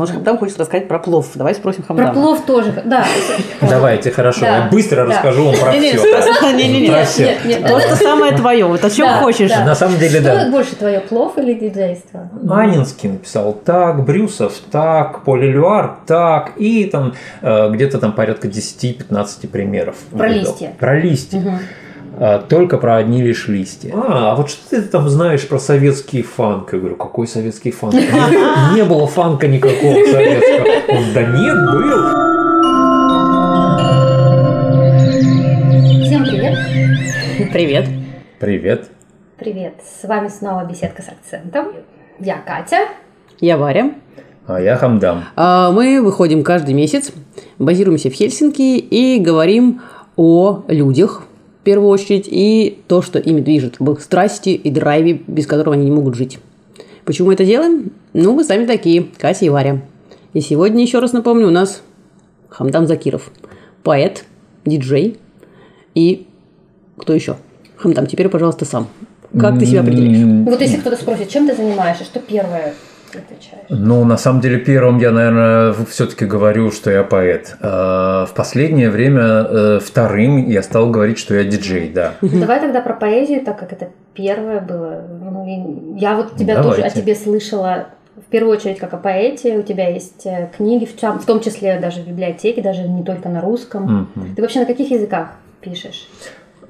Может, Хамдам хочет рассказать про плов. Давай спросим Хамдама. Про плов тоже, да. Давайте, хорошо. Да. Я быстро Да. расскажу вам про все. не-не-не. То, что самое твое. Вот о чем хочешь. На самом деле, Что да. больше твое, плов или диджейство? Анинский написал так, Брюсов так, Полилюар так, и там э, где-то там порядка 10-15 примеров. Про листья. Про листья. А, Только про одни лишь листья. А, а вот что ты там знаешь про советский фанк? Я говорю, какой советский фанк? Не- Не было фанка никакого советского. Он, да нет, был. Всем привет. Привет. Привет. Привет. С вами снова беседка с акцентом. Я Катя. Я Варя. А я Хамдам. А, Мы выходим каждый месяц, базируемся в Хельсинки и говорим о людях, в первую очередь, и то, что ими движет, в их страсти и драйве, без которого они не могут жить. Почему мы это делаем? Ну, вы сами такие, Катя и Варя. И сегодня, еще раз напомню, у нас Хамдам Закиров, поэт, диджей и кто еще? Хамдам, теперь, пожалуйста, сам. Как ты себя определяешь? М, Вот если кто-то спросит, чем ты занимаешься, что первое отвечаешь? Ну, на самом деле, первым я, наверное, все-таки говорю, что я поэт. А, В последнее время э, вторым я стал говорить, что я диджей, да. Давай тогда про поэзию, так как это первое было. Ну, и я вот тебя Давайте. тоже о тебе слышала в первую очередь как о поэте. У тебя есть э, книги, в, том- числе даже в библиотеке, даже не только на русском. Мгм. Ты вообще на каких языках пишешь?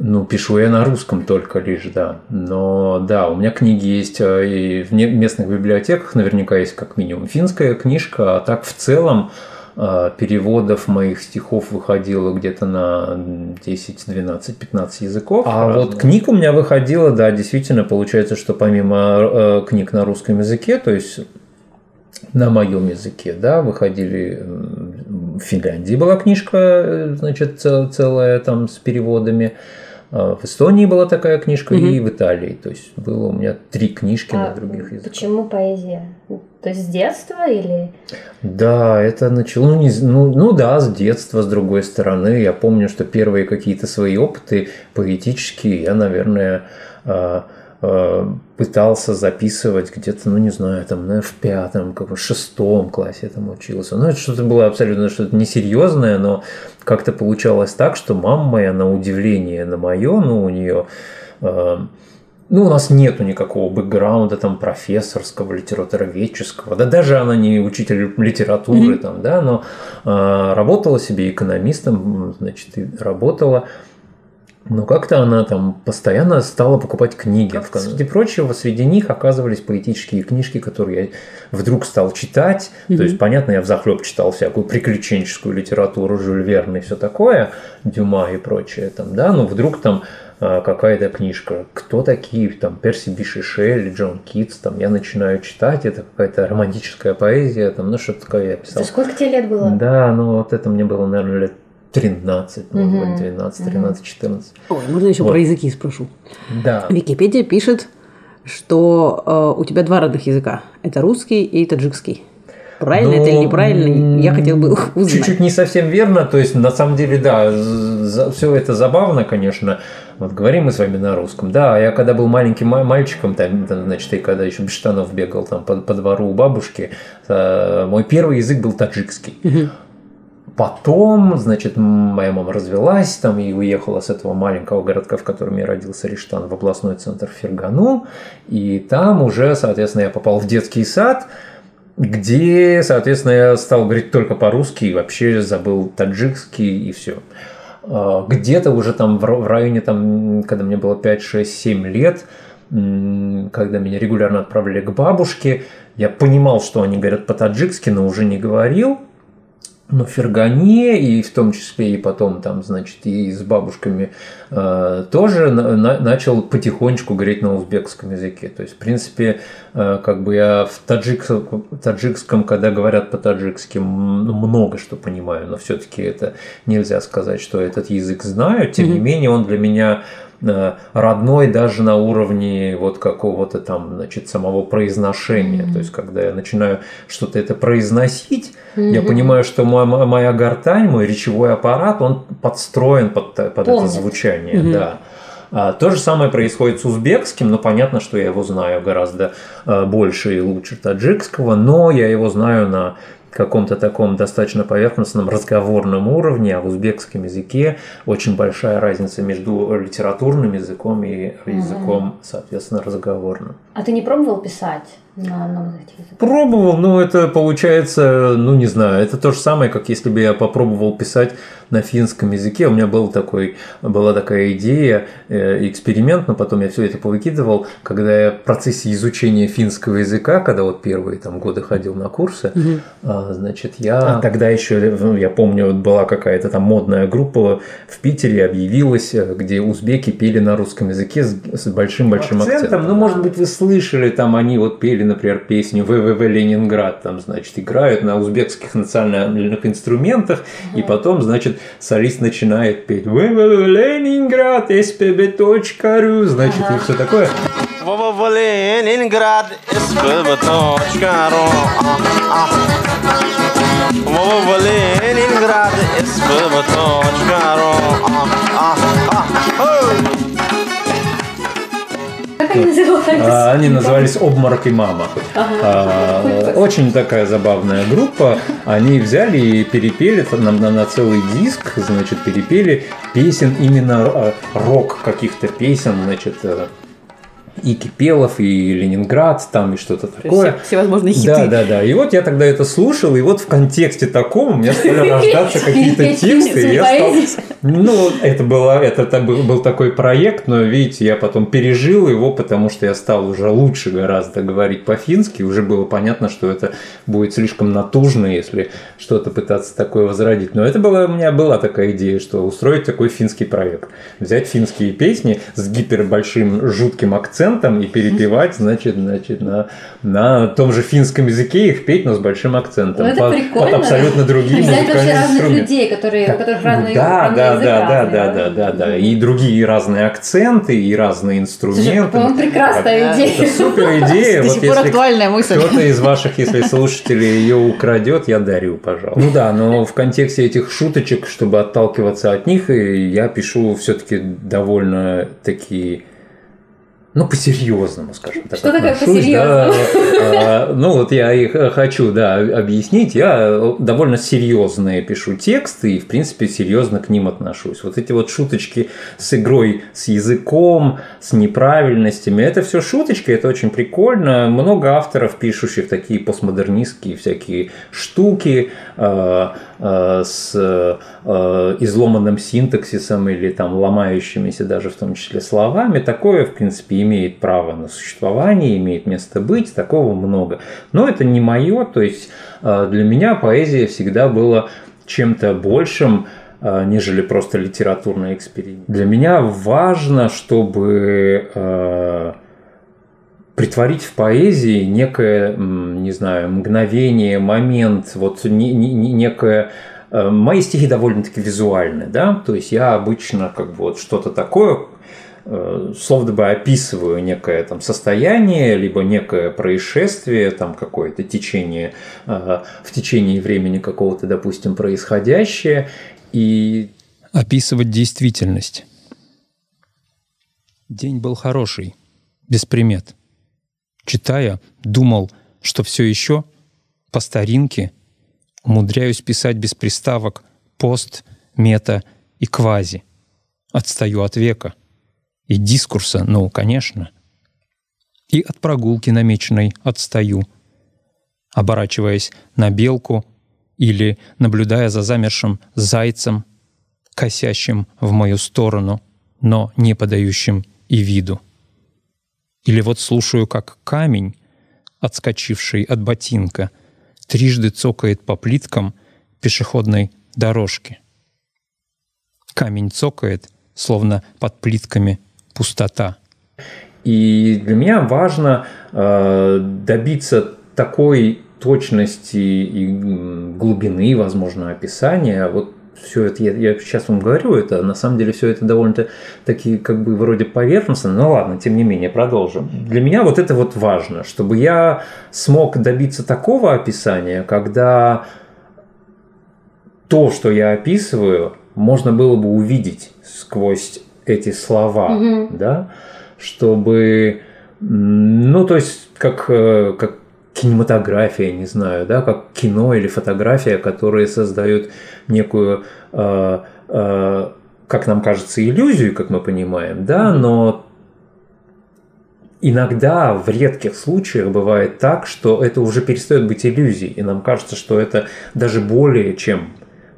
Ну, пишу я на русском только лишь, да. Но да, у меня книги есть э, и в местных библиотеках, наверняка есть как минимум финская книжка, а так в целом э, переводов моих стихов выходило где-то на 10, 12, 15 языков. А вот книг у меня выходило, да, действительно, получается, что помимо э, книг на русском языке, то есть на моем языке, да, выходили в Финляндии была книжка, значит, цел- целая там с переводами. А В Эстонии была такая книжка и в Италии. То есть было у меня три книжки на А других языках. Почему поэзия? То есть с детства или... Да, это начало, ну, не ну, ну да, с детства, с другой стороны. Я помню, что первые какие-то свои опыты поэтические я, наверное, а, пытался записывать где-то, ну не знаю, там, наверное, в пятом, как бы в шестом классе там учился. Ну, это что-то было абсолютно что-то несерьезное, но как-то получалось так, что мама моя, на удивление на мое, ну, у нее ну, у нас нету никакого бэкграунда там профессорского, литературоведческого, да даже она не учитель литературы там, да, но а, работала себе экономистом, значит, и работала. Но как-то она там постоянно стала покупать книги. Среди прочего, среди них оказывались поэтические книжки, которые я вдруг стал читать. То есть, понятно, я взахлеб читал всякую приключенческую литературу, Жюль Верн и все такое, Дюма и прочее там, да, но вдруг там а, какая-то книжка, кто такие, там, Перси Биши Шелли, Джон Китс, там, я начинаю читать, это какая-то романтическая поэзия, там, ну, что-то такое я писал. Сколько тебе лет было? Да, ну, вот это мне было, наверное, лет 13, может Мгм. быть, 12, 13, 14. Ой, можно еще Вот. про языки спрошу? Да. Википедия пишет, что э, у тебя два родных языка. Это русский и таджикский. Правильно это или Ну, неправильно? Я хотел бы узнать. Чуть-чуть не совсем верно, то есть на самом деле, да, все это забавно, конечно. Вот говорим мы с вами на русском. Да, я когда был маленьким ма- мальчиком, там, там, значит, и когда еще без штанов бегал там по, по двору у бабушки, э, мой первый язык был таджикский. Потом, значит, моя мама развелась там и уехала с этого маленького городка, в котором я родился, Риштан, в областной центр Фергану. И там уже, соответственно, я попал в детский сад, где, соответственно, я стал говорить только по-русски и вообще забыл таджикский и все. Где-то уже там в ра- в районе, там, когда мне было 5, 6, 7 лет, когда меня регулярно отправляли к бабушке, я понимал, что они говорят по-таджикски, но уже не говорил. Но в Фергане, и в том числе и потом там, значит, и с бабушками э, тоже на- на- начал потихонечку говорить на узбекском языке. То есть, в принципе, э, как бы я в таджикском, таджикском когда говорят по-таджикски, ну, много что понимаю, но все-таки это нельзя сказать, что этот язык знаю. Тем не менее, он для меня родной даже на уровне вот какого-то там, значит, самого произношения. То есть, когда я начинаю что-то это произносить, я понимаю, что моя, моя гортань, мой речевой аппарат, он подстроен под, под это звучание, Мгм. да. А, То же самое происходит с узбекским, но понятно, что я его знаю гораздо э, больше и лучше таджикского, но я его знаю на каком-то таком достаточно поверхностном разговорном уровне, а в узбекском языке очень большая разница между литературным языком и языком, соответственно, разговорным. А ты не пробовал писать на одном из этих языков? Пробовал, но это получается, ну не знаю, это то же самое, как если бы я попробовал писать на финском языке. У меня был такой, была такая идея, э, эксперимент, но потом я все это повыкидывал, когда я в процессе изучения финского языка, когда вот первые там годы ходил на курсы, угу. значит, я а тогда еще, ну, я помню, вот была какая-то там модная группа в Питере объявилась, э, где узбеки пели на русском языке с большим-большим акцентом. акцентом. Ну, может быть, вы слышали, там они вот пели, например, песню ВВВ Ленинград, там, значит, играют на узбекских национальных инструментах, угу. и потом, значит, солист начинает петь Ленинград, spb.ru, значит, и все такое. Ленинград, spb.ru Ленинград, spb.ru как они назывались? А, они назывались «Обморок и мама». Ага. А, очень такая забавная группа. Они взяли и перепели на, на, на целый диск, значит, перепели песен именно а, рок каких-то песен, значит, э, и Кипелов, и Ленинград, там, и что-то такое. Все, всевозможные хиты. Да, да, да. И вот я тогда это слушал, и вот в контексте таком у меня стали рождаться какие-то тексты, я стал... Ну, это, было, это, это был такой проект, но, видите, я потом пережил его, потому что я стал уже лучше гораздо говорить по-фински, уже было понятно, что это будет слишком натужно, если что-то пытаться такое возродить. Но это была, у меня была такая идея, что устроить такой финский проект. Взять финские песни с гипербольшим жутким акцентом, акцентом и перепевать, значит, значит на, на том же финском языке их петь, но с большим акцентом. Ну, это под, прикольно. под абсолютно другие Взять вообще разных людей, которые, у которых разные, да, разные да, да, да, да, да, да, да, и другие разные акценты, и разные инструменты. Слушай, по-моему, прекрасная идея. Это супер идея. До сих пор актуальная мысль. Кто-то из ваших, если слушателей ее украдет, я дарю, пожалуйста. Ну да, но в контексте этих шуточек, чтобы отталкиваться от них, я пишу все-таки довольно такие ну, по-серьезному, скажем так. Что такое по-серьезному? Да, а, ну, вот я их хочу, да, объяснить. Я довольно серьезные пишу тексты и, в принципе, серьезно к ним отношусь. Вот эти вот шуточки с игрой, с языком, с неправильностями, это все шуточки, это очень прикольно. Много авторов, пишущих такие постмодернистские всякие штуки а, с изломанным синтаксисом или там ломающимися даже в том числе словами. Такое, в принципе, имеет право на существование, имеет место быть, такого много. Но это не мое, то есть э, для меня поэзия всегда была чем-то большим, э, нежели просто литературный эксперимент. Для меня важно, чтобы э, притворить в поэзии некое, не знаю, мгновение, момент, вот некое Мои стихи довольно-таки визуальны, да, то есть я обычно как бы вот что-то такое Э, словно бы описываю некое там состояние, либо некое происшествие, там какое-то течение, э, в течение времени какого-то, допустим, происходящее, и... Описывать действительность. День был хороший, без примет. Читая, думал, что все еще по старинке умудряюсь писать без приставок пост, мета и квази. Отстаю от века — и дискурса, ну, конечно. И от прогулки намеченной отстаю, оборачиваясь на белку или наблюдая за замершим зайцем, косящим в мою сторону, но не подающим и виду. Или вот слушаю, как камень, отскочивший от ботинка, трижды цокает по плиткам пешеходной дорожки. Камень цокает, словно под плитками пустота. И для меня важно э, добиться такой точности и глубины, возможно, описания. Вот все это, я, я сейчас вам говорю, это на самом деле все это довольно-то таки как бы вроде поверхностно, но ладно, тем не менее, продолжим. Для меня вот это вот важно, чтобы я смог добиться такого описания, когда то, что я описываю, можно было бы увидеть сквозь эти слова, угу. да, чтобы, ну, то есть, как, э, как кинематография, не знаю, да, как кино или фотография, которые создают некую, э, э, как нам кажется, иллюзию, как мы понимаем, да, но иногда в редких случаях бывает так, что это уже перестает быть иллюзией, и нам кажется, что это даже более чем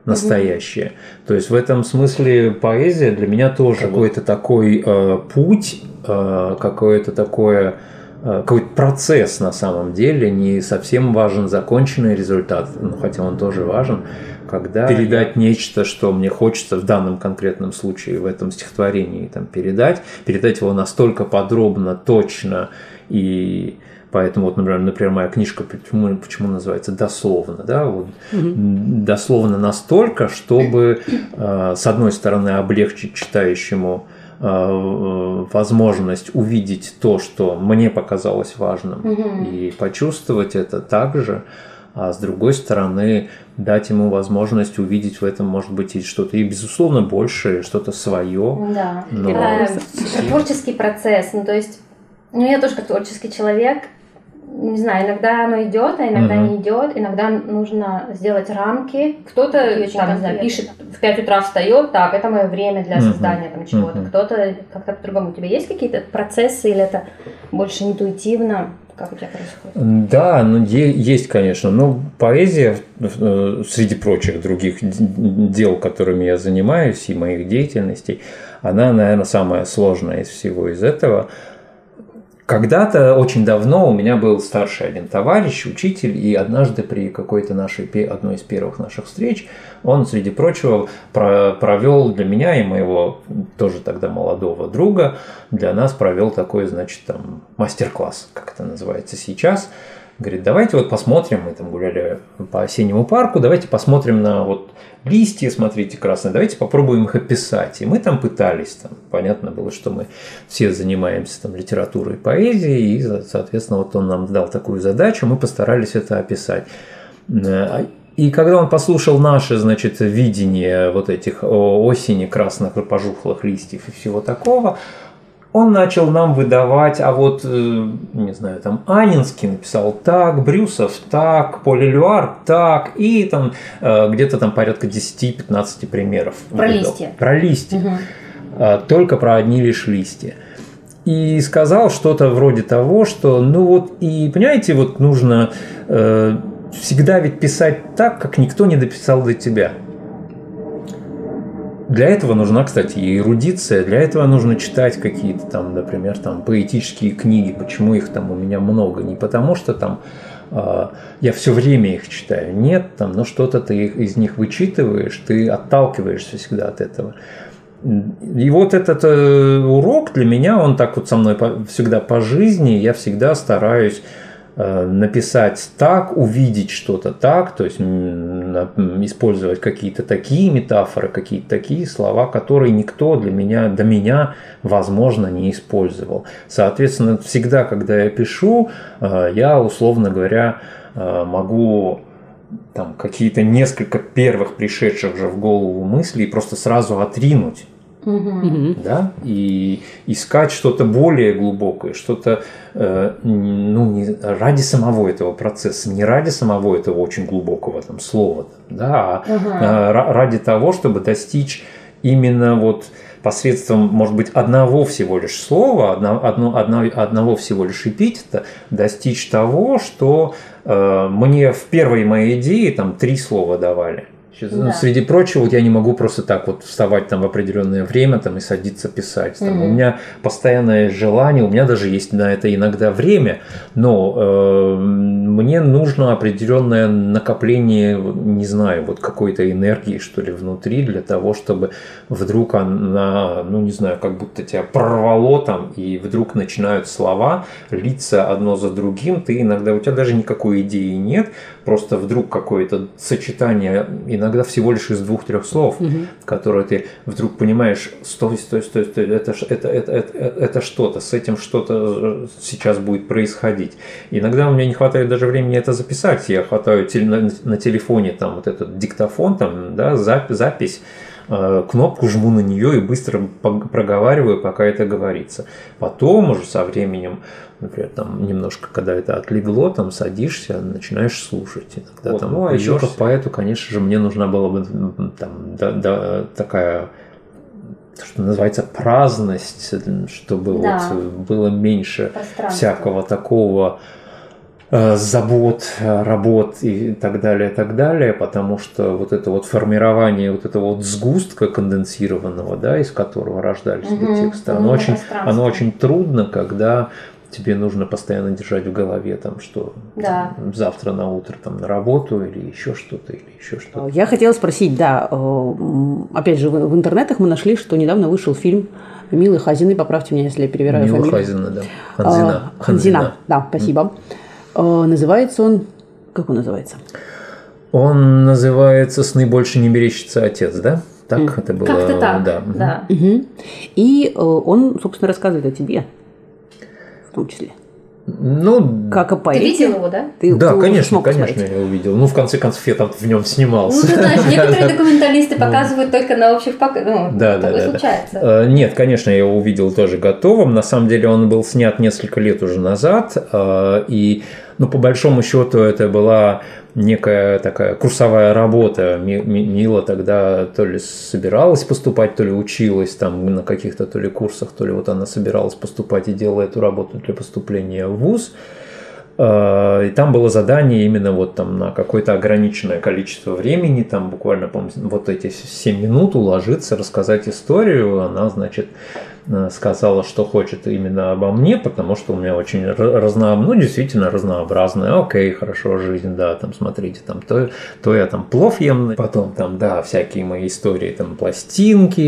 настоящее. mm То есть в этом смысле поэзия для меня тоже какой-то такой э, путь, э, какое-то такое какой-то процесс на самом деле, не совсем важен законченный результат, ну, хотя он тоже важен, когда передать нечто, что мне хочется в данном конкретном случае в этом стихотворении там, передать, передать его настолько подробно, точно и Поэтому, вот, например, например моя книжка почему, почему называется дословно, да, вот, угу. дословно настолько, чтобы э, с одной стороны облегчить читающему э, возможность увидеть то, что мне показалось важным, угу. и почувствовать это также, а с другой стороны дать ему возможность увидеть в этом, может быть, и что-то, и, безусловно, большее, что-то свое. Да. Но... А, творческий процесс, ну, то есть, ну, я тоже как творческий человек, не знаю, иногда оно идет, а иногда mm-hmm. не идет. Иногда нужно сделать рамки. Кто-то там, не знаю, пишет в 5 утра встает, так, это мое время для создания mm-hmm. там чего-то. Mm-hmm. Кто-то как-то по-другому. У тебя есть какие-то процессы или это больше интуитивно? Как у тебя происходит? Да, ну, есть, конечно. Но поэзия, э, среди прочих других дел, которыми я занимаюсь, и моих деятельностей, она, наверное, самая сложная из всего из этого – когда-то, очень давно, у меня был старший один товарищ, учитель, и однажды при какой-то нашей, одной из первых наших встреч, он, среди прочего, провел для меня и моего тоже тогда молодого друга, для нас провел такой, значит, там, мастер-класс, как это называется сейчас. Говорит, давайте вот посмотрим, мы там гуляли по осеннему парку, давайте посмотрим на вот листья, смотрите, красные, давайте попробуем их описать. И мы там пытались, там, понятно было, что мы все занимаемся там, литературой и поэзией, и, соответственно, вот он нам дал такую задачу, мы постарались это описать. Э, и когда он послушал наше, значит, видение вот этих осени красных пожухлых листьев и всего такого, он начал нам выдавать, а вот, э, не знаю, там Анинский написал так, Брюсов так, Полилюар так, и там э, где-то там порядка 10-15 примеров. Про выдал. листья. Про листья. Угу. Только про одни лишь листья. И сказал что-то вроде того, что, ну вот, и понимаете, вот нужно э, всегда ведь писать так, как никто не дописал до тебя. Для этого нужна, кстати, и эрудиция, для этого нужно читать какие-то там, например, там поэтические книги. Почему их там у меня много? Не потому что там э, я все время их читаю. Нет, там, ну что-то ты из них вычитываешь, ты отталкиваешься всегда от этого. И вот этот э, урок для меня, он так вот со мной по, всегда по жизни, я всегда стараюсь Э, написать так, увидеть что-то так, то есть использовать какие-то такие метафоры, какие-то такие слова, которые никто для меня, до меня, возможно, не использовал. Соответственно, всегда, когда я пишу, э, я, условно говоря, э, могу там какие-то несколько первых пришедших же в голову мыслей просто сразу отринуть угу. да, и искать что-то более глубокое, что-то э, ну, не ради самого этого процесса, не ради самого этого очень глубокого там слова, да, а угу. э, ради того, чтобы достичь именно вот посредством, может быть, одного всего лишь слова, одно, одно, одно, одного всего лишь эпитета достичь того, что э, мне в первой моей идее там три слова давали. Ну, да. Среди прочего, вот я не могу просто так вот вставать там в определенное время там, и садиться писать. Там. Угу. У меня постоянное желание, у меня даже есть на это иногда время, но э, мне нужно определенное накопление, не знаю, вот какой-то энергии, что ли, внутри для того, чтобы вдруг она, ну не знаю, как будто тебя прорвало там, и вдруг начинают слова литься одно за другим, ты иногда, у тебя даже никакой идеи нет, просто вдруг какое-то сочетание иногда всего лишь из двух-трех слов, угу. которые ты вдруг понимаешь, стой, стой, стой, стой, это, это, это, это, это что-то, с этим что-то сейчас будет происходить. Иногда у меня не хватает даже времени это записать, я хватаю на, на телефоне там вот этот диктофон, там, да, запись, запись э, кнопку, жму на нее и быстро проговариваю, пока это говорится. Потом уже со временем например, там немножко, когда это отлегло, там садишься, начинаешь слушать. Иногда вот, там ну, а еще как поэту, конечно же, мне нужна была бы там, да, да, такая что называется праздность, чтобы да. вот было меньше всякого такого Э, забот, работ и так далее, и так далее, потому что вот это вот формирование вот этого вот сгустка конденсированного, да, из которого рождались угу, эти тексты, оно, очень, оно очень трудно, когда тебе нужно постоянно держать в голове там, что да. там, завтра на утро там на работу или еще что-то или еще что-то. Я хотела спросить, да, э, опять же в интернетах мы нашли, что недавно вышел фильм Милы Хазины, поправьте меня, если я перевираю Мила фамилию. Хазина, да. Ханзина. А, Ханзина, да, спасибо. Mm. Называется он... Как он называется? Он называется «Сны больше не мерещится отец», да? Так mm. это было? Как-то так, да. да. Угу. И э, он, собственно, рассказывает о тебе в том числе. Ну, как о поэте. Ты видел его, да? Ты, да, ты конечно, конечно, смотреть. я увидел. Ну, в конце концов, я там в нем снимался. Ну, ты знаешь, некоторые документалисты ну. показывают только на общих показах. Ну, да, да, да, случается. Э, нет, конечно, я его увидел тоже готовым. На самом деле он был снят несколько лет уже назад. Э, и, ну, по большому счету, это была некая такая курсовая работа. Мила тогда то ли собиралась поступать, то ли училась там на каких-то то ли курсах, то ли вот она собиралась поступать и делала эту работу для поступления в ВУЗ. А, и там было задание именно вот там на какое-то ограниченное количество времени, там буквально, по вот эти 7 минут уложиться, рассказать историю. Она, значит, сказала, что хочет именно обо мне, потому что у меня очень разно, ну, действительно разнообразная. Окей, хорошо, жизнь, да, там, смотрите, там, то, то я там плов ем, потом там, да, всякие мои истории, там, пластинки,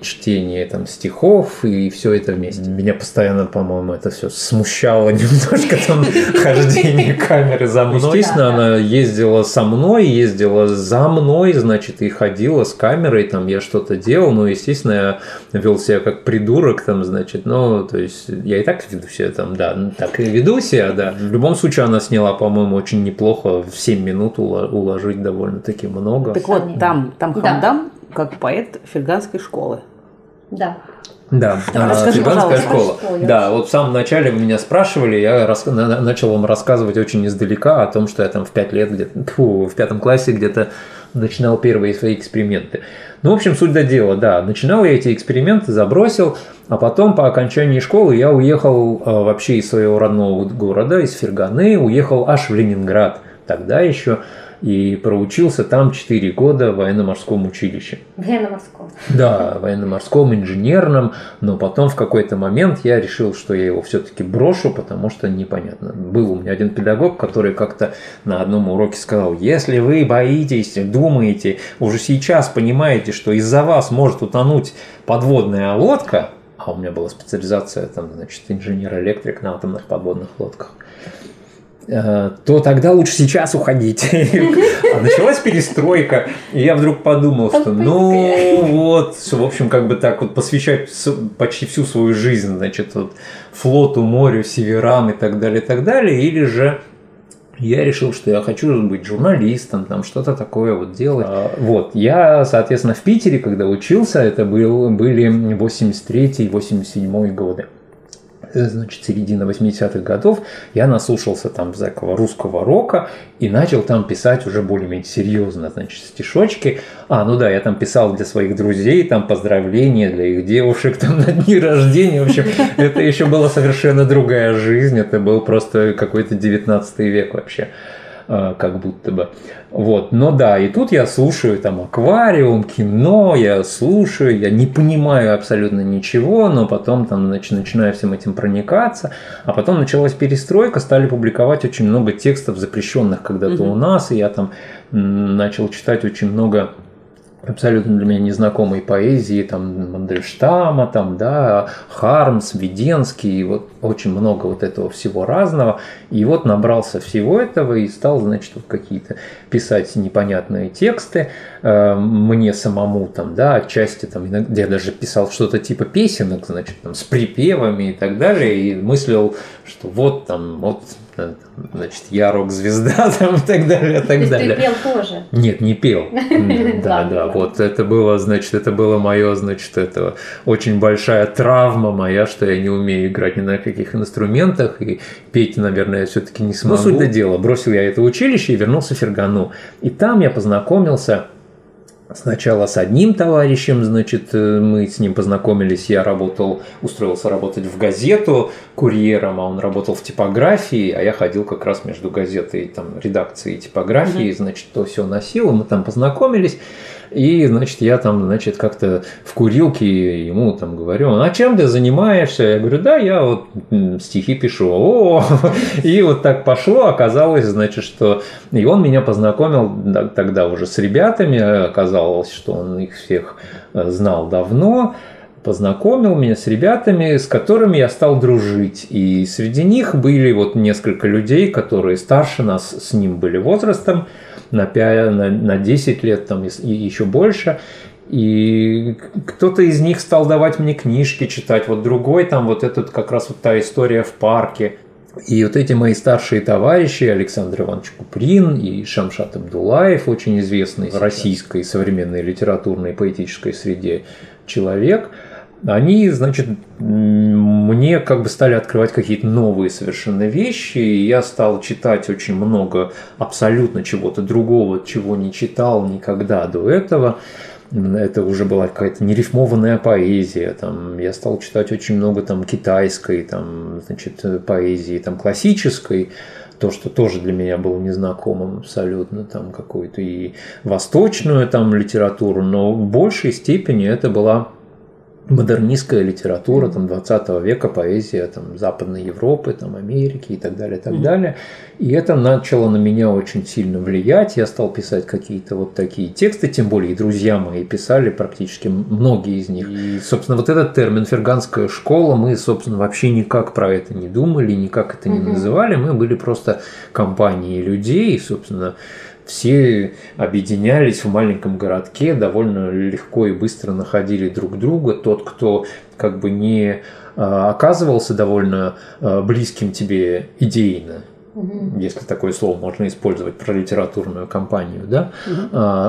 чтение там стихов и все это вместе. Меня постоянно, по-моему, это все смущало немножко, там, хождение камеры за мной. Естественно, она ездила со мной, ездила за мной, значит, и ходила с камерой, там, я что-то делал, но, естественно, я вел себя как придурок, там, значит, ну, то есть я и так веду себя там, да, ну, так и веду себя, да. В любом случае она сняла, по-моему, очень неплохо, в 7 минут уложить довольно-таки много. Так вот, там, там Хамдам, да. как поэт ферганской школы. Да. Да, Расскажи, ферганская школа. Да, вот в самом начале меня спрашивали, я рас... начал вам рассказывать очень издалека о том, что я там в 5 лет где-то, в пятом классе где-то начинал первые свои эксперименты. Ну, в общем, суть до дела, да. Начинал я эти эксперименты, забросил, а потом по окончании школы я уехал э, вообще из своего родного города, из Ферганы, уехал аж в Ленинград. Тогда еще и проучился там 4 года в военно-морском училище. Военно-морском. Да, военно-морском, инженерном, но потом в какой-то момент я решил, что я его все-таки брошу, потому что непонятно. Был у меня один педагог, который как-то на одном уроке сказал, если вы боитесь, думаете, уже сейчас понимаете, что из-за вас может утонуть подводная лодка, а у меня была специализация, там, значит, инженер-электрик на атомных подводных лодках, то тогда лучше сейчас уходить. А началась перестройка, и я вдруг подумал, что ну вот, в общем, как бы так вот посвящать почти всю свою жизнь, значит, вот флоту, морю, северам и так далее, и так далее, или же я решил, что я хочу быть журналистом, там что-то такое вот делать. А, вот, я, соответственно, в Питере, когда учился, это был, были 83-87 годы. Э, значит, середина 80-х годов, я наслушался там всякого русского рока и начал там писать уже более-менее серьезно, значит, стишочки. А, ну да, я там писал для своих друзей, там поздравления для их девушек, там на дни рождения. В общем, это еще была совершенно другая жизнь, это был просто какой-то 19 век вообще. Э, как будто бы. Вот, но да, и тут я слушаю там аквариум, кино, я слушаю, я не понимаю абсолютно ничего, но потом там нач, начинаю всем этим проникаться, а потом началась перестройка, стали публиковать очень много текстов запрещенных когда-то угу. у нас, и я там начал читать очень много абсолютно для меня незнакомой поэзии, там Мандельштама, там, да, Хармс, Веденский, вот очень много вот этого всего разного. И вот набрался всего этого и стал, значит, вот какие-то писать непонятные тексты э, мне самому, там, да, отчасти там, иногда я даже писал что-то типа песенок, значит, там, с припевами и так далее, и мыслил, что вот там, вот значит, я рок-звезда там и так далее, и так То далее. есть ты пел тоже? Нет, не пел. Да, да, вот это было, значит, это было мое, значит, это очень большая травма моя, что я не умею играть ни на каких инструментах, и петь, наверное, я все-таки не смогу. Ну, суть до дела, бросил я это училище и вернулся в Фергану. И там я познакомился Сначала с одним товарищем, значит, э, мы с ним познакомились, я работал, устроился работать в газету курьером, а он работал в типографии, а я ходил как раз между газетой, там, редакцией и типографией, значит, то все носил, мы там познакомились, и, значит, я там, значит, как-то в курилке ему там говорю, а чем ты занимаешься? Я говорю, да, я вот стихи пишу. О, и вот так пошло, оказалось, значит, что... И он меня познакомил да, тогда уже с ребятами, оказалось, что он их всех э, знал давно, познакомил меня с ребятами, с которыми я стал дружить. И среди них были вот несколько людей, которые старше нас с ним были возрастом, на, 5, на, на 10 лет там, и еще больше. И кто-то из них стал давать мне книжки читать, вот другой там вот этот как раз вот та история в парке. И вот эти мои старшие товарищи, Александр Иванович Куприн и Шамшат Абдулаев, очень известный в российской современной литературной и поэтической среде человек, они, значит, мне как бы стали открывать какие-то новые совершенно вещи, и я стал читать очень много абсолютно чего-то другого, чего не читал никогда до этого. Это уже была какая-то нерифмованная поэзия. Там, я стал читать очень много там, китайской там, значит, поэзии, там, классической, то, что тоже для меня было незнакомым абсолютно, там какую-то и восточную там литературу, но в большей степени это была модернистская литература там, 20 века, поэзия там, Западной Европы, там, Америки и так далее, и так далее. И это начало на меня очень сильно влиять. Я стал писать какие-то вот такие тексты, тем более и друзья мои писали практически многие из них. И, собственно, вот этот термин «ферганская школа», мы, собственно, вообще никак про это не думали, никак это не называли. Мы были просто компанией людей, и, собственно, все объединялись в маленьком городке, довольно легко и быстро находили друг друга. Тот, кто как бы не а, оказывался довольно а, близким тебе идейно, если такое слово можно использовать про литературную компанию, да,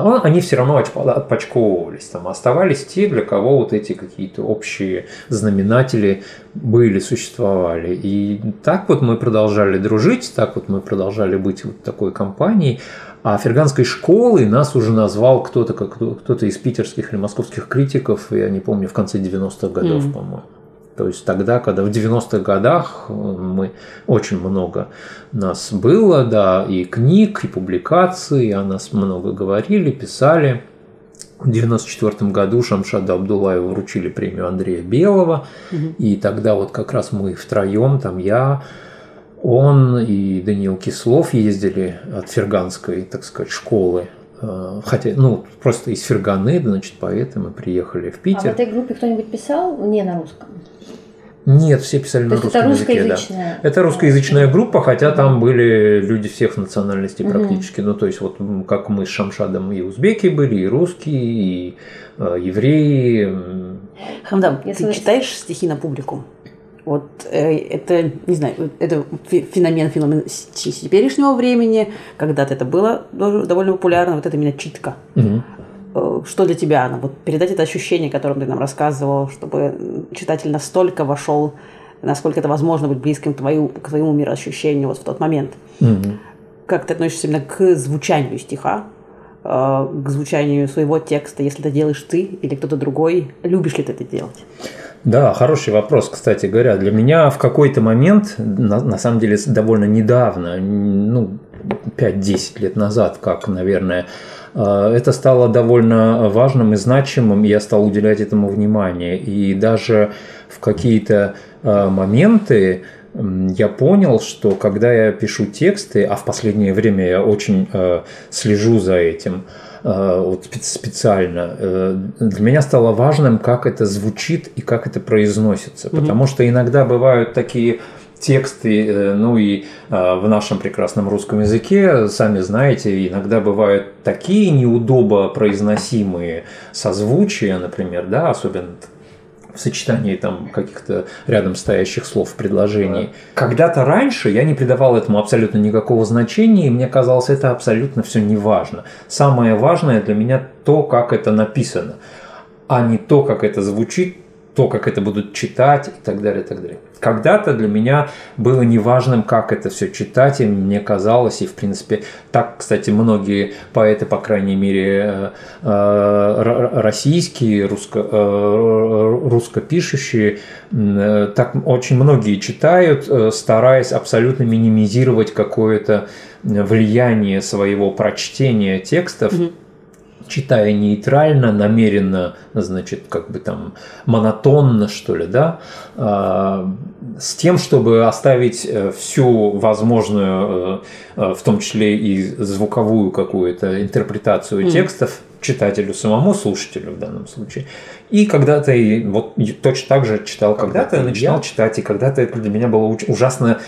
он- они все равно отпочковывались, там оставались те, для кого вот эти какие-то общие знаменатели были, существовали. И так вот мы продолжали дружить, так вот мы продолжали быть вот такой компанией. А ферганской школой нас уже назвал кто-то, как кто-то из питерских или московских критиков, я не помню, в конце 90-х годов, Мгм. по-моему. То есть тогда, когда в 90-х годах э, мы очень много нас было, да, и книг, и публикаций, о нас много говорили, писали. В 1994 году Шамшаду Абдулаеву вручили премию Андрея Белого, и тогда вот как раз мы втроем, там я, он и Даниил Кислов ездили от ферганской, так сказать, школы. Э, Хотя, ну, просто из Ферганы, значит, поэты мы приехали в А в Питер. этой группе кто-нибудь писал не на русском? Нет, все писали То на есть это русском языке, да. русскоязычная? Это русскоязычная группа, хотя там были люди всех национальностей практически. Ну, то есть, вот как мы с Шамшадом и узбеки были, и русские, и э, евреи. Хамдам, Если ты читаешь стихи на публику? Вот э, это, не знаю, это фе- феномен, феномен теперешнего времени, когда-то это было довольно популярно, вот это именно читка. Э, Что для тебя она? Вот передать это ощущение, которым ты нам рассказывал, чтобы читатель настолько вошел, насколько это возможно быть близким к, твою, к твоему мироощущению вот в тот момент. Мгм. Как ты относишься именно к звучанию стиха, э, к звучанию своего текста, если это делаешь ты или кто-то другой? Любишь ли ты это делать? Да, хороший вопрос, кстати говоря. Для меня в какой-то момент, на, на самом деле довольно недавно, ну, 5-10 лет назад, как, наверное, э, это стало довольно важным и значимым, и я стал уделять этому внимание. И даже в какие-то э, моменты я понял, что когда я пишу тексты, а в последнее время я очень э, слежу за этим, вот спе- специально, э, для меня стало важным, как это звучит и как это произносится. Потому что иногда бывают такие тексты, э, ну и э, в нашем прекрасном русском языке, сами знаете, иногда бывают такие неудобо произносимые созвучия, например, да, особенно в сочетании там каких-то рядом стоящих слов в предложении. Когда-то раньше я не придавал этому абсолютно никакого значения, и мне казалось, это абсолютно все не важно. Самое важное для меня то, как это написано, а не то, как это звучит, то, как это будут читать и так далее, и так далее. Когда-то для меня было неважным, как это все читать, и мне казалось, и в принципе так, кстати, многие поэты, по крайней мере, э, э, российские, русско, э, так очень многие читают, стараясь абсолютно минимизировать какое-то влияние своего прочтения текстов. Mm-hmm читая нейтрально, намеренно, значит, как бы там монотонно, что ли, да, а, с тем, чтобы оставить э, всю возможную, э, э, в том числе и звуковую какую-то интерпретацию mm. текстов читателю самому, слушателю в данном случае. И когда-то, вот точно так же читал, когда-то я начинал читать, и когда-то это для меня было ужасно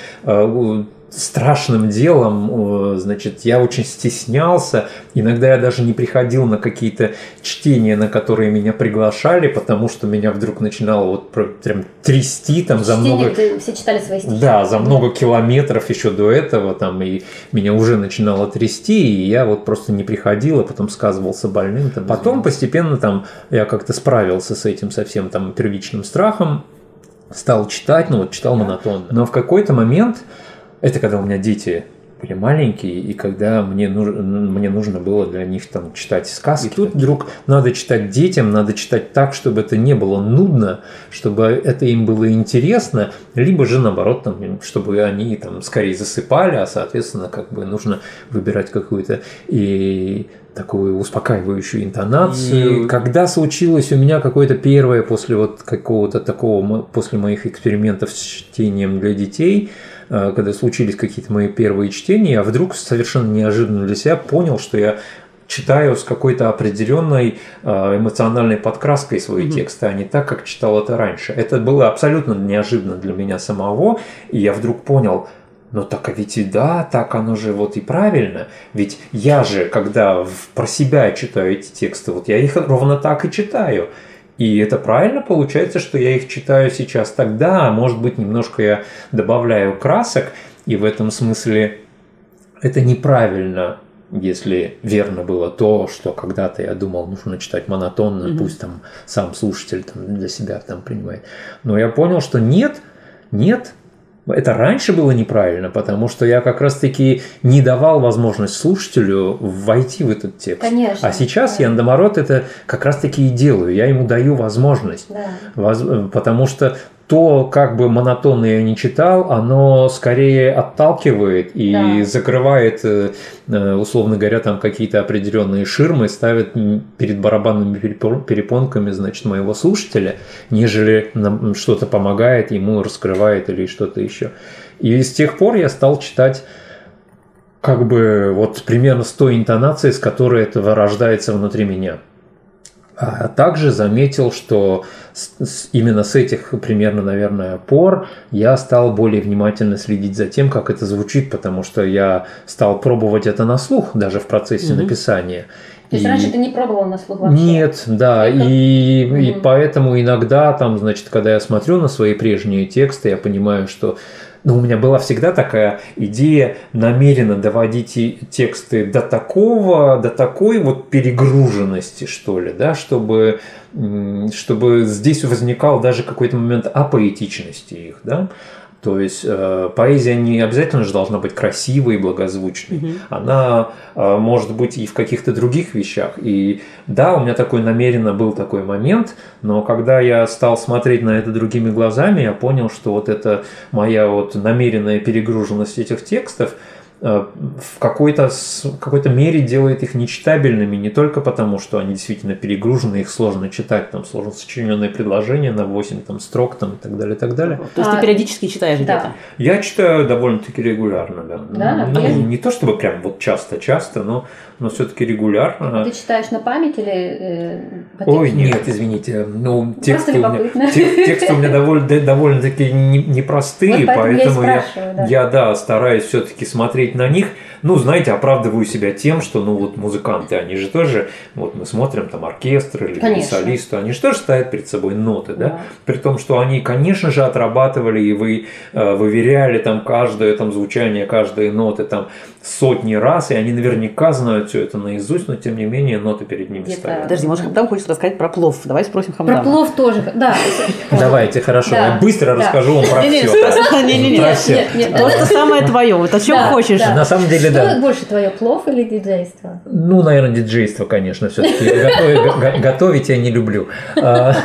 страшным делом, значит, я очень стеснялся, иногда я даже не приходил на какие-то чтения, на которые меня приглашали, потому что меня вдруг начинало вот прям трясти там за много... все читали свои стихи. Да, за много километров еще до этого там, и меня уже начинало трясти, и я вот просто не приходил, а потом сказывался больным. Там. Потом постепенно там я как-то справился с этим совсем там первичным страхом, стал читать, ну вот читал монотонно. Но в какой-то момент это когда у меня дети были маленькие, и когда мне, нужно, мне нужно было для них там читать сказки. И тут вдруг надо читать детям, надо читать так, чтобы это не было нудно, чтобы это им было интересно, либо же наоборот, там, чтобы они там скорее засыпали, а соответственно как бы нужно выбирать какую-то и такую успокаивающую интонацию. И... Когда случилось у меня какое-то первое после вот какого-то такого, после моих экспериментов с чтением для детей – когда случились какие-то мои первые чтения, я вдруг совершенно неожиданно для себя понял, что я читаю с какой-то определенной э, эмоциональной подкраской свои mm-hmm. тексты, а не так, как читал это раньше. Это было абсолютно неожиданно для меня самого, и я вдруг понял, ну так а ведь и да, так оно же вот и правильно. Ведь я же, когда про себя читаю эти тексты, вот я их ровно так и читаю. И это правильно получается, что я их читаю сейчас тогда, а может быть немножко я добавляю красок, и в этом смысле это неправильно, если верно было то, что когда-то я думал, нужно читать монотонно, mm-hmm. пусть там сам слушатель там для себя там принимает. Но я понял, что нет, нет, это раньше было неправильно, потому что я как раз-таки не давал возможность слушателю войти в этот текст. Конечно. А сейчас да. я, наоборот, это как раз-таки и делаю. Я ему даю возможность. Да. Воз... Потому что то, как бы монотонно я не читал, оно скорее отталкивает и да. закрывает, э, э, условно говоря, там какие-то определенные ширмы, ставит перед барабанными перепонками, значит, моего слушателя, нежели что-то помогает ему, раскрывает или что-то еще. И с тех пор я стал читать как бы вот примерно с той интонацией, с которой это рождается внутри меня. А также заметил, что именно с этих примерно, наверное, пор я стал более внимательно следить за тем, как это звучит, потому что я стал пробовать это на слух даже в процессе угу. написания. То есть и... раньше ты не пробовал на слух вообще? Нет, да, и, и поэтому иногда там, значит, когда я смотрю на свои прежние тексты, я понимаю, что но у меня была всегда такая идея намеренно доводить тексты до такого, до такой вот перегруженности, что ли, да, чтобы, чтобы здесь возникал даже какой-то момент апоэтичности их, да. То есть э, поэзия не обязательно же должна быть красивой и благозвучной. Угу. Она э, может быть и в каких-то других вещах. И да, у меня такой намеренно был такой момент, но когда я стал смотреть на это другими глазами, я понял, что вот эта моя вот намеренная перегруженность этих текстов – в какой-то какой мере делает их нечитабельными не только потому, что они действительно перегружены, их сложно читать, там сложно сочиненные предложения на 8 там, строк там, и так далее, и так далее. То есть а, ты периодически читаешь да. где-то? Я читаю довольно-таки регулярно, да. да ну, не, не то чтобы прям вот часто-часто, но но все-таки регулярно. Ты читаешь на память или э, по Ой, нет, извините. Ну, тексты у, меня, тексты у меня довольно, довольно-таки непростые, вот поэтому, поэтому я, я, да. я да, стараюсь все-таки смотреть смотреть на них, ну, знаете, оправдываю себя тем, что, ну, вот музыканты, они же тоже, вот мы смотрим там оркестр или Конечно. солисты, они же тоже ставят перед собой ноты, да? Да. При том, что они, конечно же, отрабатывали и вы э, выверяли там каждое там звучание каждой ноты там сотни раз, и они наверняка знают все это наизусть, но тем не менее ноты перед ними Где-то- ставят. Подожди, может, Хамдам хочет рассказать про плов. Давай спросим Хамдама. Про плов тоже, да. Давайте, хорошо, я быстро расскажу вам про все. не-не-не. То, что самое твое. Вот о чем хочешь. На самом деле, Что да. больше твое, плов или диджейство? Ну, наверное, диджейство, конечно, все-таки. Готовить я не люблю. А,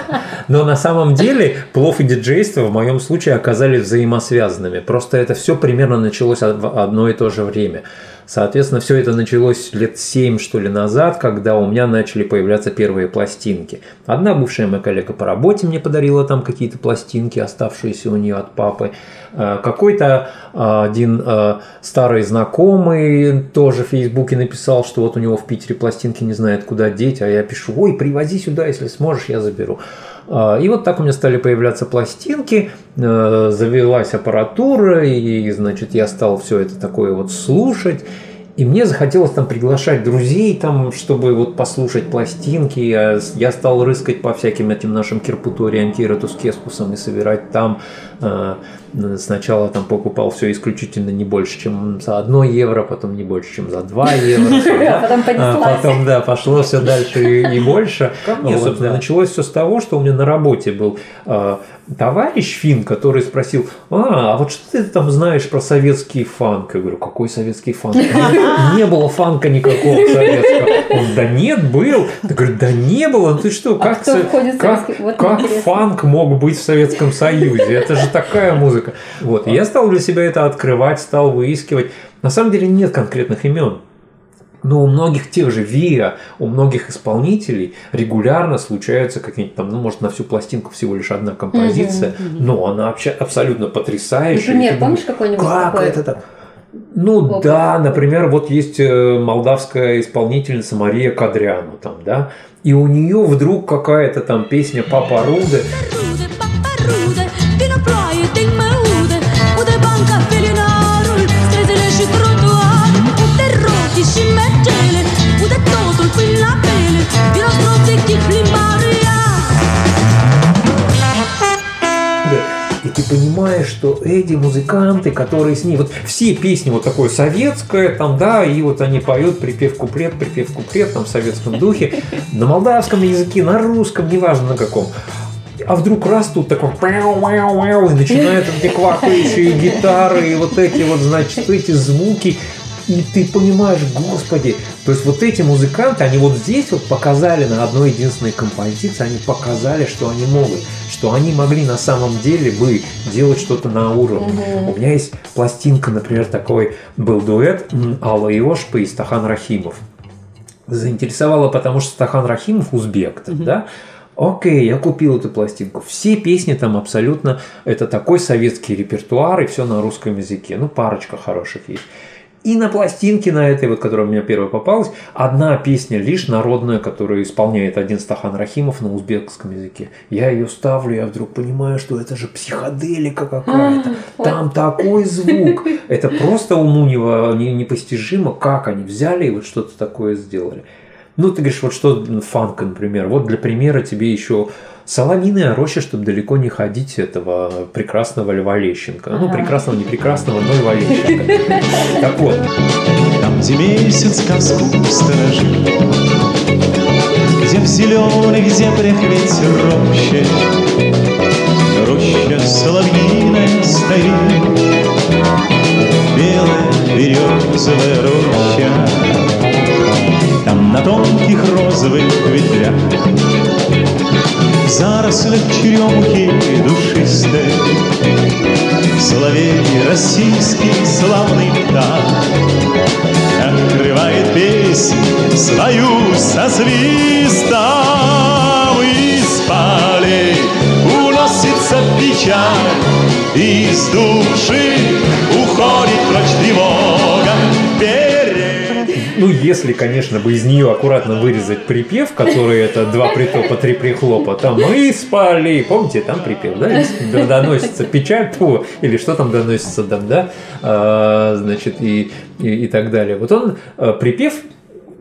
Но на самом деле плов и диджейство в моем случае оказались взаимосвязанными. Просто это все примерно началось в одно и то же время. Соответственно, все это началось лет 7, что ли, назад, когда у меня начали появляться первые пластинки. Одна бывшая моя коллега по работе мне подарила там какие-то пластинки, оставшиеся у нее от папы. Э, Какой-то э, один э, старый знакомый тоже в Фейсбуке написал, что вот у него в Питере пластинки не знает, куда деть, а я пишу, ой, привози сюда, если сможешь, я заберу. А, И вот так у меня стали появляться пластинки, э, завелась аппаратура, и, значит, я стал все это такое вот слушать. И мне захотелось там приглашать друзей, там, чтобы вот послушать пластинки. Я, я стал рыскать по всяким этим нашим кирпутори, антиратус кескусам и собирать там. Э, Сначала там покупал все исключительно не больше, чем за 1 евро, потом не больше, чем за 2 евро. Потом А понеслась. потом, да, пошло все дальше и, больше. Собственно. Началось все с того, что у меня на работе был э, товарищ фин, который спросил, а, а вот что ты там знаешь про советский фанк? Я говорю, какой советский фанк? Не, было фанка никакого советского. Он, да нет, был. Я говорю, да не было, ну ты что, как, фанк мог быть в Советском Союзе? Это же такая музыка. Вот, и я стал для себя это открывать, стал выискивать. На самом деле нет конкретных имен. Но у многих тех же ВИА, у многих исполнителей регулярно случаются какие-нибудь там, ну, может, на всю пластинку всего лишь одна композиция, но она вообще абсолютно потрясающая. Например, ты помнишь думаешь, какой-нибудь как такой? это так? Ну Опыт. да, например, вот есть э, молдавская исполнительница Мария Кадряну там, да, и у нее вдруг какая-то там песня Папа Руде, rochi și mergele, ude totul prin la pele Vino stroțechi plimbarea и ты понимаешь, что эти музыканты, которые с ней, вот все песни вот такое советское, там, да, и вот они поют припев куплет, припев куплет, там, в советском духе, на молдавском языке, на русском, неважно на каком. А вдруг раз тут такой мяу, мяу, мяу, и начинают эти квакающие гитары, и вот эти вот, значит, эти звуки, и ты понимаешь, господи, то есть вот эти музыканты, они вот здесь вот показали на одной единственной композиции, они показали, что они могут, что они могли на самом деле бы делать что-то на уровне. У меня есть пластинка, например, такой был дуэт Алла Иошпа и Стахан Рахимов. Заинтересовало, потому что Стахан Рахимов узбек, да? Окей, я купил эту пластинку. Все песни там абсолютно, это такой советский репертуар, и все на русском языке. Ну, парочка хороших есть. И на пластинке, на этой, вот, которая мне первая попалась, одна песня лишь народная, которую исполняет один Стахан Рахимов на узбекском языке. Я ее ставлю, я вдруг понимаю, что это же психоделика какая-то. Там такой звук. Это просто уму непостижимо, как они взяли и вот что-то такое сделали. Ну, ты говоришь, вот что фанк, например. Вот для примера тебе еще Соловиная роща, чтобы далеко не ходить этого прекрасного Льва Лещенко. Ну, прекрасного, не прекрасного, но Льва Лещенко. Так вот, Там, где месяц сказку сторожит, Где в зеленой, где прихвить роще, Роща соловьиная стоит, Белая березовая роща. Там на тонких розовых ветвях. В зарослях черемухи душистой Соловей российский славный птах. Открывает песнь свою со свистом. Из полей уносится печаль Из души уходит если, конечно, бы из нее аккуратно вырезать припев, который это два притопа, три прихлопа, там мы спали, помните, там припев, да, доносится печаль, тьфу, или что там доносится там, да, А, значит, и, и, и так далее. Вот он, э, припев,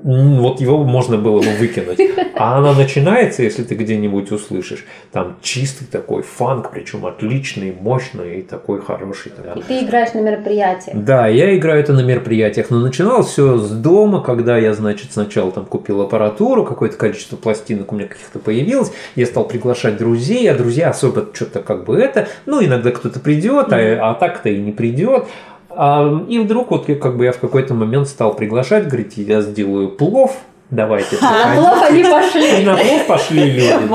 вот его можно было бы выкинуть. А она начинается, если ты где-нибудь услышишь, там чистый такой фанк, причем отличный, мощный и такой хороший. да. И ты играешь на мероприятиях. Да, я играю это на мероприятиях, но начиналось все с дома, когда я, значит, сначала там купил аппаратуру, какое-то количество пластинок у меня каких-то появилось, я стал приглашать друзей, а друзья особо что-то как бы это, ну, иногда кто-то придет, а, а так-то и не придет. А, и вдруг вот я, как бы я в какой-то момент стал приглашать, говорить, я сделаю плов, давайте. На приходите». плов они И пошли. на плов пошли люди.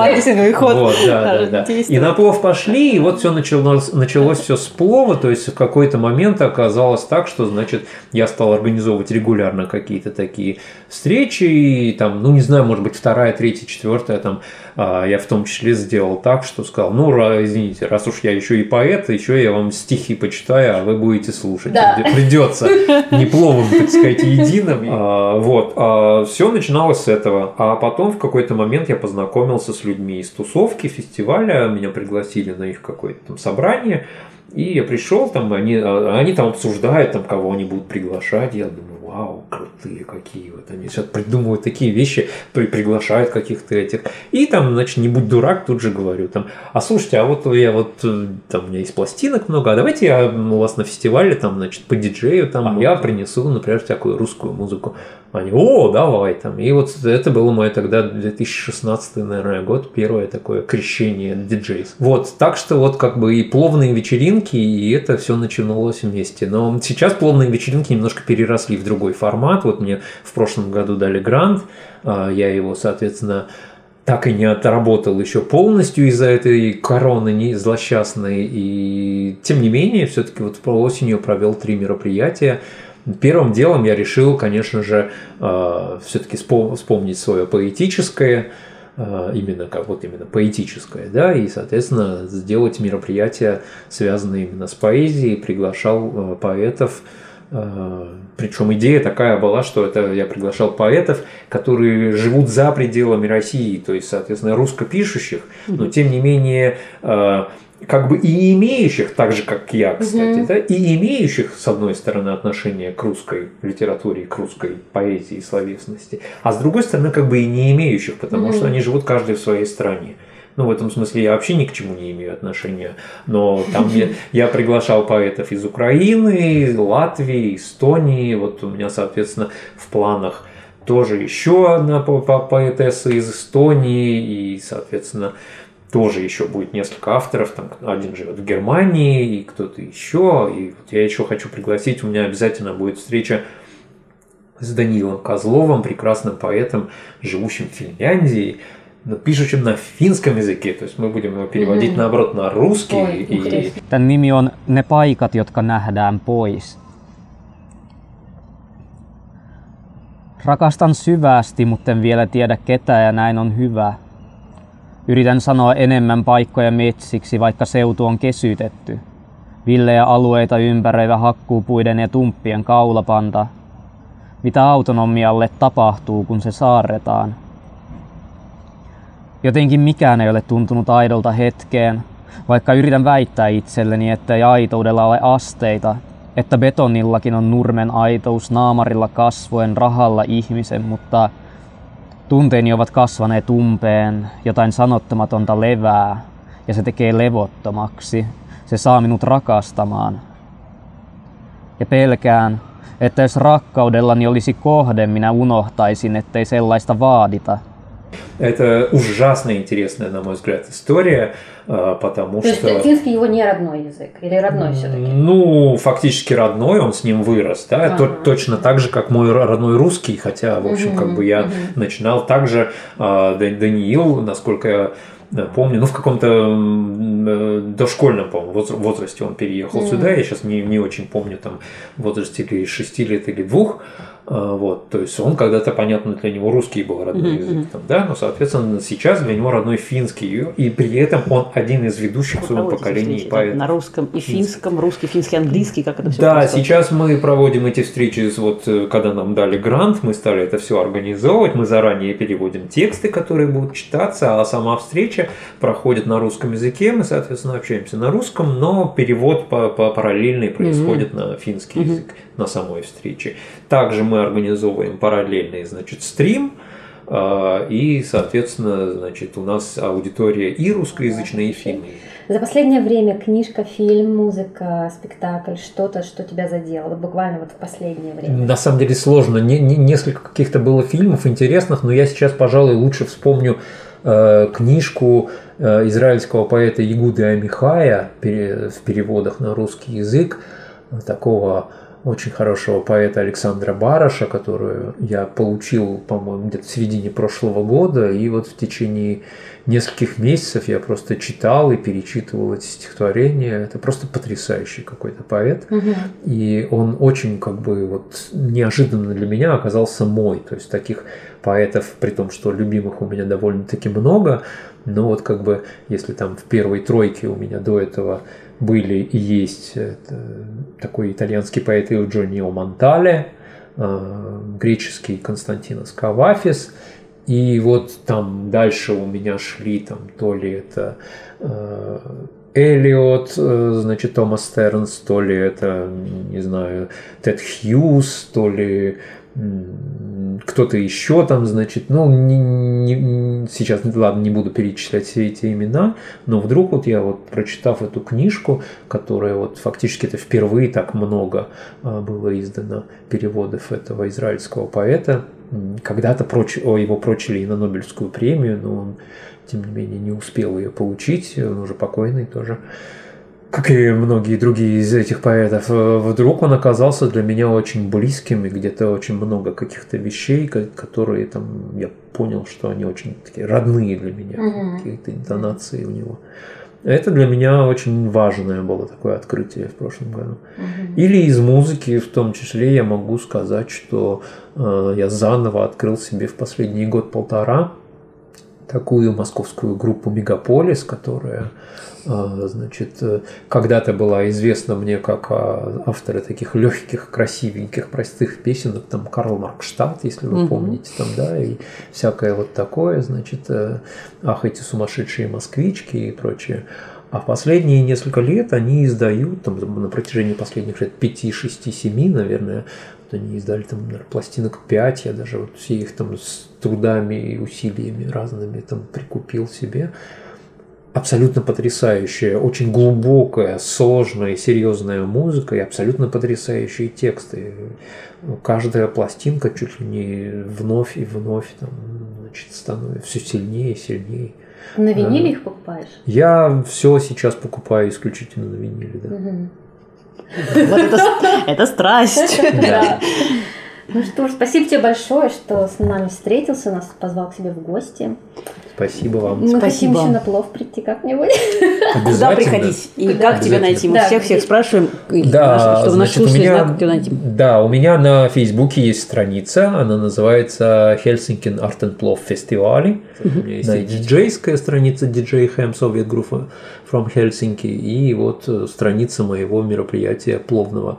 да. Ход. Вот, да, да, да. И на плов пошли, и вот все началось, началось все с плова, то есть в какой-то момент оказалось так, что, значит, я стал организовывать регулярно какие-то такие встречи, и там, ну, не знаю, может быть, вторая, третья, четвертая, там, а, я в том числе сделал так, что сказал, ну, извините, раз уж я еще и поэт, еще я вам стихи почитаю, а вы будете слушать. Да. Приде- Придется не пловом, так сказать, единым. А, Вот. Все начиналось с этого. А потом в какой-то момент я познакомился с людьми из тусовки, фестиваля, меня пригласили на их какое-то там собрание. И я пришел, там они, а, они там обсуждают, там, кого они будут приглашать. Я думаю, вау, крутые какие вот они сейчас придумывают такие вещи, при- приглашают каких-то этих. И там, значит, не будь дурак, тут же говорю, там, а слушайте, а вот я вот, э, там, у меня есть пластинок много, а давайте я у вас на фестивале, там, значит, по диджею, там, я принесу, например, всякую русскую музыку. Они, о, давай, там. И вот это было мое тогда 2016, наверное, год, первое такое крещение диджейс. Вот, так что вот как бы и пловные вечеринки, и это все начиналось вместе. Но сейчас пловные вечеринки немножко переросли в другой формат. Вот мне в прошлом году дали грант, а, я его, соответственно, так и не отработал еще полностью из-за этой короны не злосчастной. И тем не менее, все-таки вот осенью провел три мероприятия. Первым делом я решил, конечно же, все-таки вспомнить свое поэтическое, э, именно как вот именно поэтическое, да, и, соответственно, сделать мероприятия, связанные именно с поэзией, приглашал поэтов, причем идея такая была, что это я приглашал поэтов, которые живут за пределами России, то есть, соответственно, русскопишущих, но тем не менее э, как бы и имеющих, так же как я, кстати, да, и имеющих, с одной стороны, отношение к русской литературе, к русской поэзии и словесности, а с другой стороны, как бы и не имеющих, потому что они живут каждый в своей стране. Ну, в этом смысле я вообще ни к чему не имею отношения. Но там я, я приглашал поэтов из Украины, Латвии, Эстонии. Вот у меня, соответственно, в планах тоже еще одна по- по- поэтесса из Эстонии. И, соответственно, тоже еще будет несколько авторов. Там один живет в Германии, и кто-то еще. И вот я еще хочу пригласить, у меня обязательно будет встреча с Даниилом Козловым, прекрасным поэтом, живущим в Финляндии, пишущим на финском языке. То есть мы будем его переводить, наоборот, на русский. Ой, и, интересно. Tämän nimi on Ne paikat, jotka nähdään pois. Rakastan syvästi, mutta en vielä tiedä ketä ja näin on hyvä. Yritän sanoa enemmän paikkoja metsiksi, vaikka seutu on kesytetty. Villejä alueita ympäröivä hakkuupuiden ja tumppien kaulapanta. Mitä autonomialle tapahtuu, kun se saarretaan? Jotenkin mikään ei ole tuntunut aidolta hetkeen, vaikka yritän väittää itselleni, että ei aitoudella ole asteita, että betonillakin on nurmen aitous naamarilla kasvoen rahalla ihmisen, mutta tunteeni ovat kasvaneet umpeen, jotain sanottamatonta levää, ja se tekee levottomaksi. Se saa minut rakastamaan. Ja pelkään, että jos rakkaudellani olisi kohde, minä unohtaisin, ettei sellaista vaadita. Это ужасно интересная, на мой взгляд, история, а, потому То есть что... финский его не родной язык или родной все-таки? Ну, фактически родной, он с ним вырос, да, Ага. то- точно так же, как мой родной русский, хотя, в общем, как бы я начинал также а, Да- Даниил, насколько я э, помню, ну, в каком-то э, дошкольном, по-моему, воз- возрасте он переехал Мгм. сюда, я сейчас не, не очень помню, там, в возрасте или 6 лет или двух, А, Вот, то есть он когда-то, понятно, для него русский был родной язык, там, да, но, соответственно, сейчас для него родной финский, и при этом он один из ведущих в своем Проводите поколении встречи, да, поэтов. На русском и финском, русский, финский, английский, как это все Да, сейчас мы проводим эти встречи, вот э, когда нам дали грант, мы стали это все организовывать, мы заранее переводим тексты, которые будут читаться, а сама встреча проходит на русском языке, мы, соответственно, общаемся на русском, но перевод по, по параллельный происходит на финский язык на самой встрече. Также мы организовываем параллельный, значит, стрим, а, и, соответственно, значит, у нас аудитория и русскоязычная, и финны. За последнее время книжка, фильм, музыка, спектакль, что-то, что тебя задело, буквально вот в последнее время. На самом деле сложно. Не- не- несколько каких-то было фильмов интересных, но я сейчас, пожалуй, лучше вспомню э, книжку э, израильского поэта Ягуды Амихая пере- в переводах на русский язык, такого очень хорошего поэта Александра Бараша, которую я получил, по-моему, где-то в середине прошлого года, и вот в течение нескольких месяцев я просто читал и перечитывал эти стихотворения. Это просто потрясающий какой-то поэт. И он очень как бы вот неожиданно для меня оказался мой. То есть таких поэтов, при том, что любимых у меня довольно-таки много, но вот как бы если там в первой тройке у меня до этого были и есть это такой итальянский поэт Eugenio Монтале, э, греческий Константинос Кавафис, и вот там дальше у меня шли там то ли это э, Элиот, э, значит, Томас Стернс, то ли это, не знаю, Тед Хьюз, то ли кто-то еще там, значит, ну, не- не- сейчас, ладно, не буду перечислять все эти имена, но вдруг вот я вот, прочитав эту книжку, которая вот фактически это впервые так много а, было издано переводов этого израильского поэта, когда-то проч- его прочили и на Нобелевскую премию, но он, тем не менее, не успел ее получить, он уже покойный тоже как и многие другие из этих поэтов, э, вдруг он оказался для меня очень близким, и где-то очень много каких-то вещей, ко- которые там я понял, что они очень такие родные для меня, Мгм. какие-то интонации у него. Это для меня очень важное было такое открытие в прошлом году. Или из музыки, в том числе, я могу сказать, что э, я заново открыл себе в последний год-полтора такую московскую группу Мегаполис, которая, э, значит, э, когда-то была известна мне как а, авторы таких легких, красивеньких, простых песенок, там Карл Маркштадт, если вы помните, там, да, и всякое вот такое, значит, э, ах, эти сумасшедшие москвички и прочее. А в последние несколько лет они издают, там, на протяжении последних лет 5, 6, 7, наверное, вот они издали там, наверное, пластинок 5, я даже вот все их там с трудами и усилиями разными там прикупил себе. Абсолютно потрясающая, очень глубокая, сложная, серьезная музыка и абсолютно потрясающие тексты. Каждая пластинка чуть ли не вновь и вновь там, значит, становится все сильнее и сильнее. На виниле их покупаешь? Я все сейчас покупаю исключительно на виниле, да. Вот это, это страсть. Да. Ну что ж, спасибо тебе большое, что с нами встретился, нас позвал к себе в гости. Спасибо вам. Мы хотим Спасибо. еще на плов прийти как-нибудь. Куда Обязательно. приходить? И Куда? как тебя найти? Мы Да. всех-всех спрашиваем, Да, чтобы наши значит, меня, знали, как тебя найти. да, у меня на Фейсбуке есть страница, она называется Helsinki Art and Plov Festival. У меня есть диджейская страница DJ Ham Soviet Group from Helsinki, и вот э, страница моего мероприятия пловного.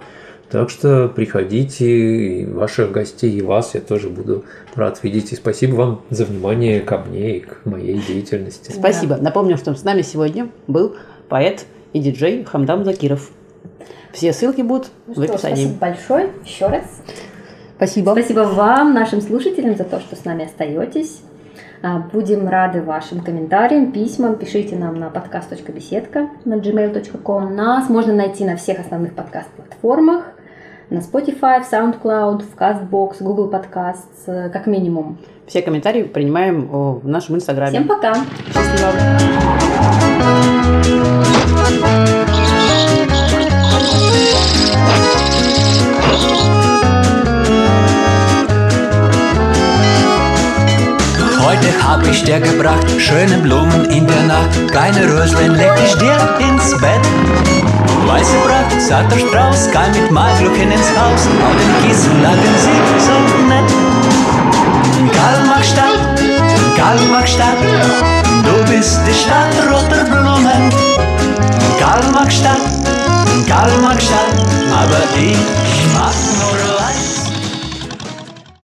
Так что приходите, и ваших гостей, и вас я тоже буду рад видеть. И спасибо вам за внимание ко мне и к моей деятельности. Спасибо. Напомню, что с нами сегодня был поэт и диджей Хамдам Закиров. Все ссылки будут Ну в что, описании. спасибо большое еще раз. Спасибо. Спасибо вам, нашим слушателям, за то, что с нами остаетесь. А, Будем рады вашим комментариям, письмам. Пишите нам на подкаст.беседка на gmail.com. Нас можно найти на всех основных подкаст-платформах. На Spotify, в SoundCloud, в CastBox, Google Podcasts, э, как минимум. Все комментарии принимаем о, в нашем инстаграме. Всем пока! Счастливо. Heute hab ich dir gebracht schöne Blumen in der Nacht. Kleine Röslein leg ich dir ins Bett. Weiße Pracht, zarter Strauß, kam mit Malglöckchen ins Haus. Auf den Kissen lagen sie so nett. Kalmachstadt, Kalmachstadt, du bist die Stadt roter Blumen. Kalmachstadt, Kalmachstadt, aber ich mag nur